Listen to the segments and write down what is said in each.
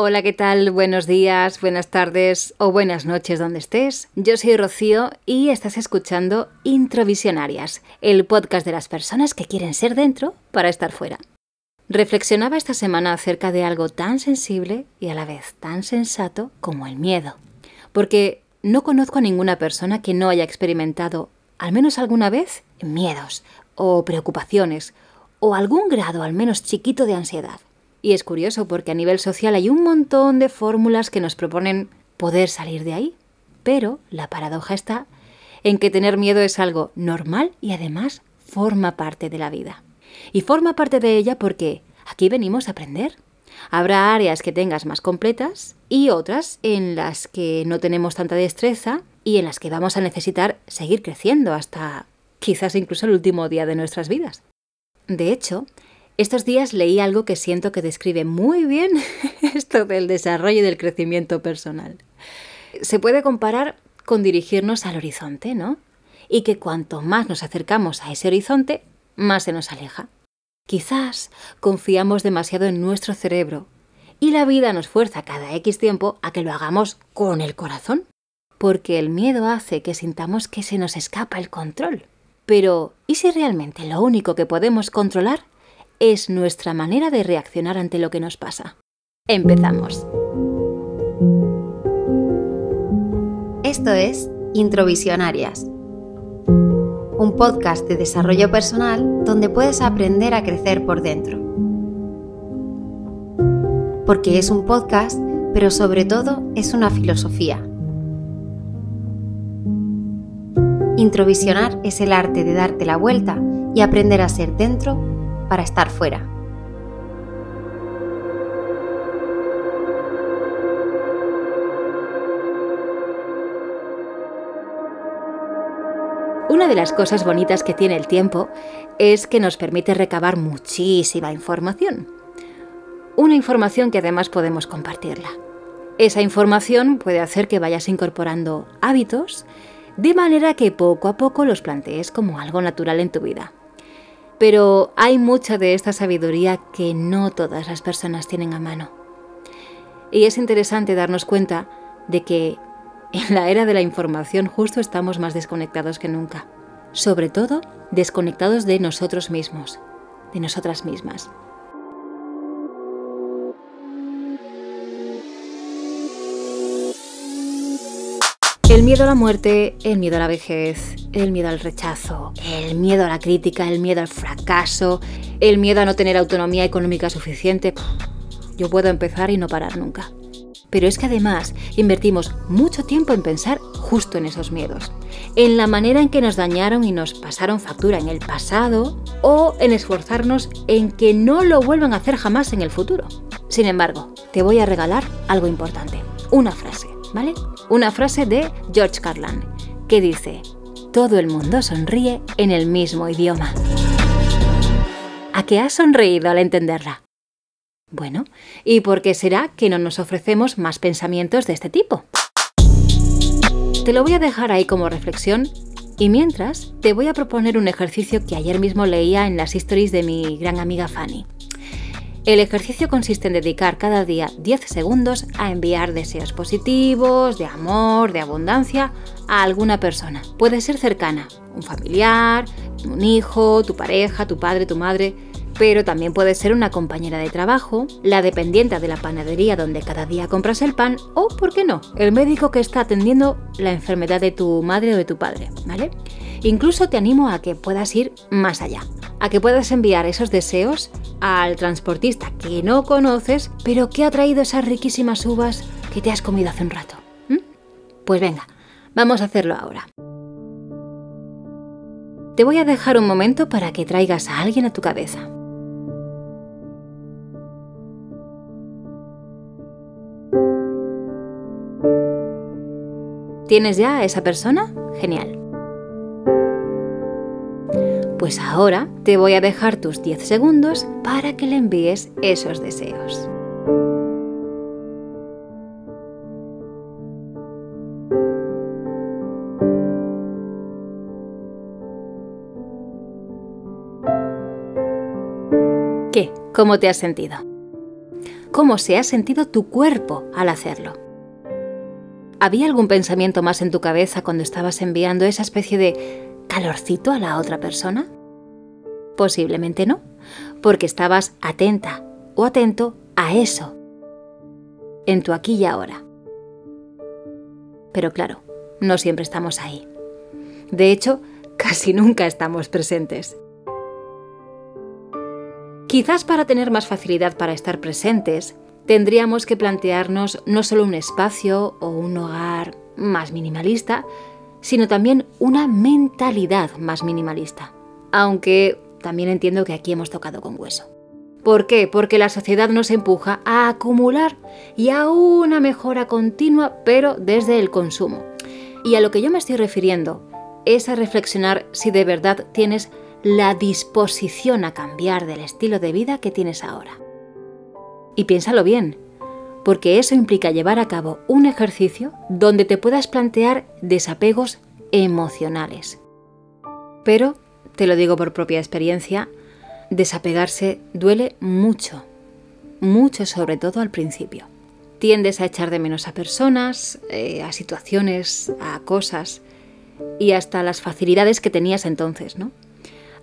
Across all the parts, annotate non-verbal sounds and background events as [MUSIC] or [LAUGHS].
Hola, ¿qué tal? Buenos días, buenas tardes o buenas noches donde estés. Yo soy Rocío y estás escuchando Introvisionarias, el podcast de las personas que quieren ser dentro para estar fuera. Reflexionaba esta semana acerca de algo tan sensible y a la vez tan sensato como el miedo. Porque no conozco a ninguna persona que no haya experimentado, al menos alguna vez, miedos o preocupaciones o algún grado al menos chiquito de ansiedad. Y es curioso porque a nivel social hay un montón de fórmulas que nos proponen poder salir de ahí. Pero la paradoja está en que tener miedo es algo normal y además forma parte de la vida. Y forma parte de ella porque aquí venimos a aprender. Habrá áreas que tengas más completas y otras en las que no tenemos tanta destreza y en las que vamos a necesitar seguir creciendo hasta quizás incluso el último día de nuestras vidas. De hecho, estos días leí algo que siento que describe muy bien [LAUGHS] esto del desarrollo y del crecimiento personal. Se puede comparar con dirigirnos al horizonte, ¿no? Y que cuanto más nos acercamos a ese horizonte, más se nos aleja. Quizás confiamos demasiado en nuestro cerebro y la vida nos fuerza cada X tiempo a que lo hagamos con el corazón, porque el miedo hace que sintamos que se nos escapa el control. Pero, ¿y si realmente lo único que podemos controlar es nuestra manera de reaccionar ante lo que nos pasa. Empezamos. Esto es Introvisionarias, un podcast de desarrollo personal donde puedes aprender a crecer por dentro. Porque es un podcast, pero sobre todo es una filosofía. Introvisionar es el arte de darte la vuelta y aprender a ser dentro para estar fuera. Una de las cosas bonitas que tiene el tiempo es que nos permite recabar muchísima información. Una información que además podemos compartirla. Esa información puede hacer que vayas incorporando hábitos de manera que poco a poco los plantees como algo natural en tu vida. Pero hay mucha de esta sabiduría que no todas las personas tienen a mano. Y es interesante darnos cuenta de que en la era de la información justo estamos más desconectados que nunca. Sobre todo, desconectados de nosotros mismos, de nosotras mismas. Miedo a la muerte, el miedo a la vejez, el miedo al rechazo, el miedo a la crítica, el miedo al fracaso, el miedo a no tener autonomía económica suficiente. Yo puedo empezar y no parar nunca. Pero es que además invertimos mucho tiempo en pensar justo en esos miedos, en la manera en que nos dañaron y nos pasaron factura en el pasado o en esforzarnos en que no lo vuelvan a hacer jamás en el futuro. Sin embargo, te voy a regalar algo importante, una frase. ¿Vale? Una frase de George Carlin que dice, todo el mundo sonríe en el mismo idioma. ¿A qué has sonreído al entenderla? Bueno, ¿y por qué será que no nos ofrecemos más pensamientos de este tipo? Te lo voy a dejar ahí como reflexión y mientras te voy a proponer un ejercicio que ayer mismo leía en las stories de mi gran amiga Fanny. El ejercicio consiste en dedicar cada día 10 segundos a enviar deseos positivos, de amor, de abundancia a alguna persona. Puede ser cercana, un familiar, un hijo, tu pareja, tu padre, tu madre, pero también puede ser una compañera de trabajo, la dependiente de la panadería donde cada día compras el pan o, ¿por qué no?, el médico que está atendiendo la enfermedad de tu madre o de tu padre, ¿vale? Incluso te animo a que puedas ir más allá a que puedas enviar esos deseos al transportista que no conoces, pero que ha traído esas riquísimas uvas que te has comido hace un rato. Pues venga, vamos a hacerlo ahora. Te voy a dejar un momento para que traigas a alguien a tu cabeza. ¿Tienes ya a esa persona? Genial. Pues ahora te voy a dejar tus 10 segundos para que le envíes esos deseos. ¿Qué? ¿Cómo te has sentido? cómo se ha sentido tu cuerpo al hacerlo. ¿Había algún pensamiento más en tu cabeza cuando estabas enviando esa especie de calorcito a la otra persona? Posiblemente no, porque estabas atenta o atento a eso, en tu aquí y ahora. Pero claro, no siempre estamos ahí. De hecho, [LAUGHS] casi nunca estamos presentes. Quizás para tener más facilidad para estar presentes, tendríamos que plantearnos no solo un espacio o un hogar más minimalista, sino también una mentalidad más minimalista. Aunque también entiendo que aquí hemos tocado con hueso. ¿Por qué? Porque la sociedad nos empuja a acumular y a una mejora continua, pero desde el consumo. Y a lo que yo me estoy refiriendo es a reflexionar si de verdad tienes la disposición a cambiar del estilo de vida que tienes ahora. Y piénsalo bien, porque eso implica llevar a cabo un ejercicio donde te puedas plantear desapegos emocionales. Pero, te lo digo por propia experiencia, desapegarse duele mucho, mucho sobre todo al principio. Tiendes a echar de menos a personas, eh, a situaciones, a cosas y hasta las facilidades que tenías entonces, ¿no?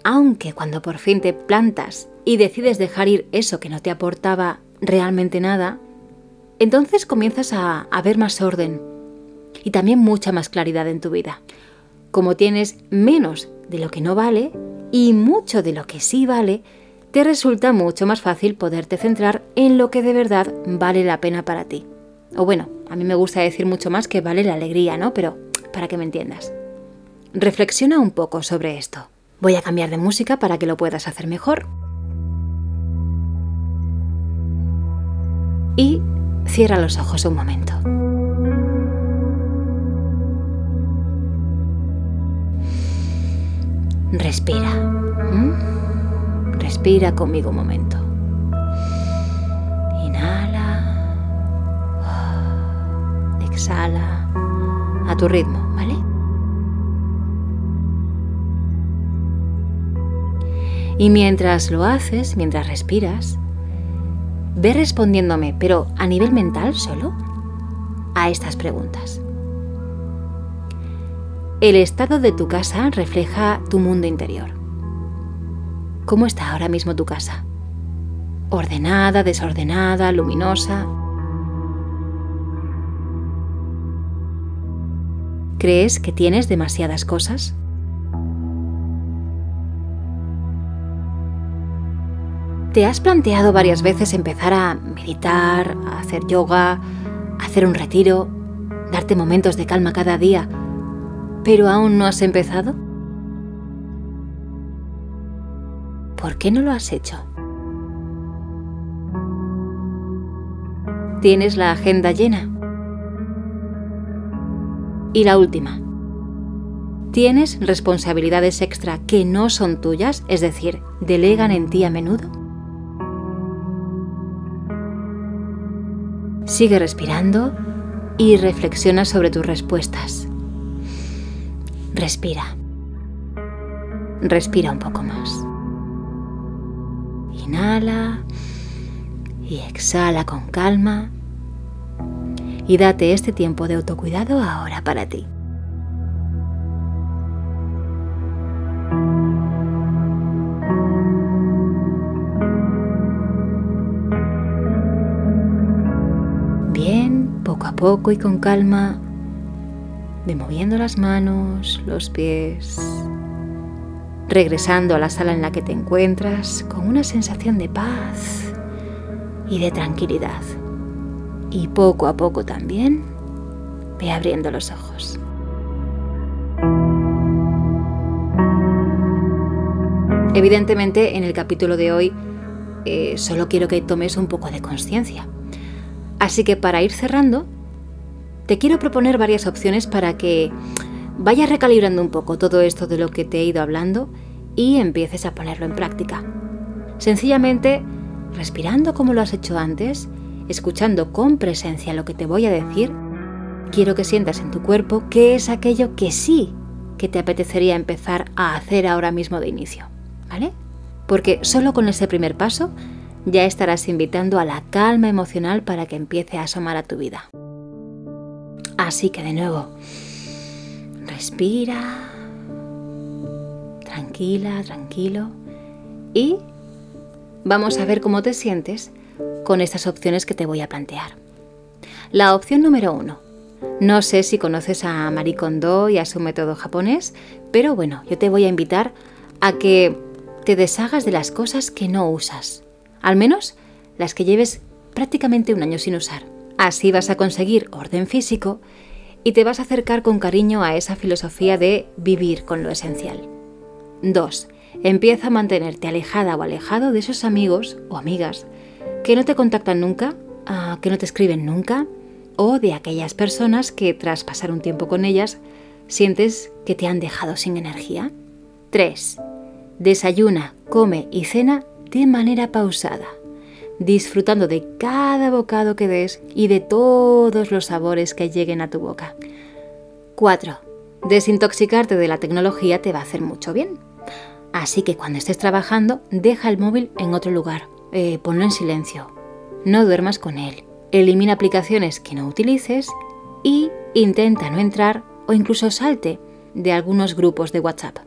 Aunque cuando por fin te plantas y decides dejar ir eso que no te aportaba realmente nada, entonces comienzas a, a ver más orden y también mucha más claridad en tu vida. Como tienes menos de lo que no vale y mucho de lo que sí vale, te resulta mucho más fácil poderte centrar en lo que de verdad vale la pena para ti. O bueno, a mí me gusta decir mucho más que vale la alegría, ¿no? Pero para que me entiendas. Reflexiona un poco sobre esto. Voy a cambiar de música para que lo puedas hacer mejor. Y cierra los ojos un momento. Respira. ¿Mm? Respira conmigo un momento. Inhala. Exhala. A tu ritmo, ¿vale? Y mientras lo haces, mientras respiras, ve respondiéndome, pero a nivel mental solo, a estas preguntas. El estado de tu casa refleja tu mundo interior. ¿Cómo está ahora mismo tu casa? ¿Ordenada, desordenada, luminosa? ¿Crees que tienes demasiadas cosas? ¿Te has planteado varias veces empezar a meditar, a hacer yoga, a hacer un retiro, darte momentos de calma cada día? ¿Pero aún no has empezado? ¿Por qué no lo has hecho? ¿Tienes la agenda llena? Y la última. ¿Tienes responsabilidades extra que no son tuyas, es decir, delegan en ti a menudo? Sigue respirando y reflexiona sobre tus respuestas. Respira. Respira un poco más. Inhala y exhala con calma. Y date este tiempo de autocuidado ahora para ti. Poco y con calma, de moviendo las manos, los pies, regresando a la sala en la que te encuentras con una sensación de paz y de tranquilidad. Y poco a poco también ve abriendo los ojos. Evidentemente en el capítulo de hoy eh, solo quiero que tomes un poco de conciencia. Así que para ir cerrando, te quiero proponer varias opciones para que vayas recalibrando un poco todo esto de lo que te he ido hablando y empieces a ponerlo en práctica. Sencillamente, respirando como lo has hecho antes, escuchando con presencia lo que te voy a decir, quiero que sientas en tu cuerpo qué es aquello que sí que te apetecería empezar a hacer ahora mismo de inicio, ¿vale? Porque solo con ese primer paso ya estarás invitando a la calma emocional para que empiece a asomar a tu vida. Así que de nuevo, respira, tranquila, tranquilo, y vamos a ver cómo te sientes con estas opciones que te voy a plantear. La opción número uno. No sé si conoces a Marie Kondo y a su método japonés, pero bueno, yo te voy a invitar a que te deshagas de las cosas que no usas, al menos las que lleves prácticamente un año sin usar. Así vas a conseguir orden físico y te vas a acercar con cariño a esa filosofía de vivir con lo esencial. 2. Empieza a mantenerte alejada o alejado de esos amigos o amigas que no te contactan nunca, ah, que no te escriben nunca, o de aquellas personas que tras pasar un tiempo con ellas sientes que te han dejado sin energía. 3. Desayuna, come y cena de manera pausada, disfrutando de cada bocado que des y de todos los sabores que lleguen a tu boca. 4. Desintoxicarte de la tecnología te va a hacer mucho bien. Así que cuando estés trabajando, deja el móvil en otro lugar, eh, ponlo en silencio, no duermas con él, elimina aplicaciones que no utilices y intenta no entrar o incluso salte de algunos grupos de WhatsApp.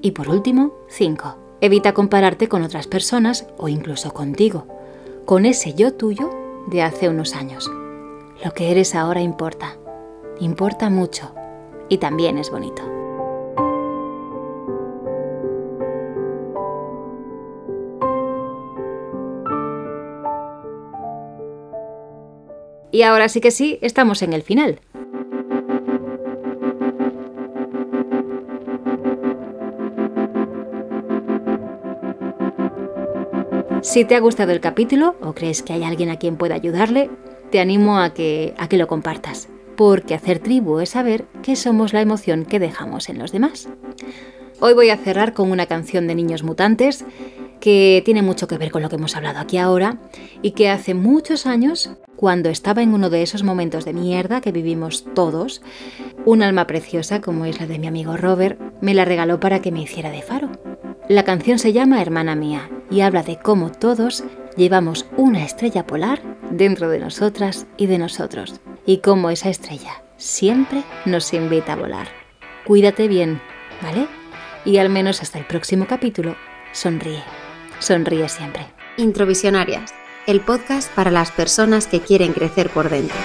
Y por último, 5. Evita compararte con otras personas o incluso contigo, con ese yo tuyo de hace unos años. Lo que eres ahora importa, importa mucho y también es bonito. Y ahora sí que sí, estamos en el final. Si te ha gustado el capítulo o crees que hay alguien a quien pueda ayudarle, te animo a que, a que lo compartas, porque hacer tribu es saber que somos la emoción que dejamos en los demás. Hoy voy a cerrar con una canción de Niños Mutantes que tiene mucho que ver con lo que hemos hablado aquí ahora y que hace muchos años, cuando estaba en uno de esos momentos de mierda que vivimos todos, un alma preciosa como es la de mi amigo Robert me la regaló para que me hiciera de faro. La canción se llama Hermana mía y habla de cómo todos llevamos una estrella polar dentro de nosotras y de nosotros y cómo esa estrella siempre nos invita a volar. Cuídate bien, ¿vale? Y al menos hasta el próximo capítulo, sonríe. Sonríe siempre. Introvisionarias, el podcast para las personas que quieren crecer por dentro.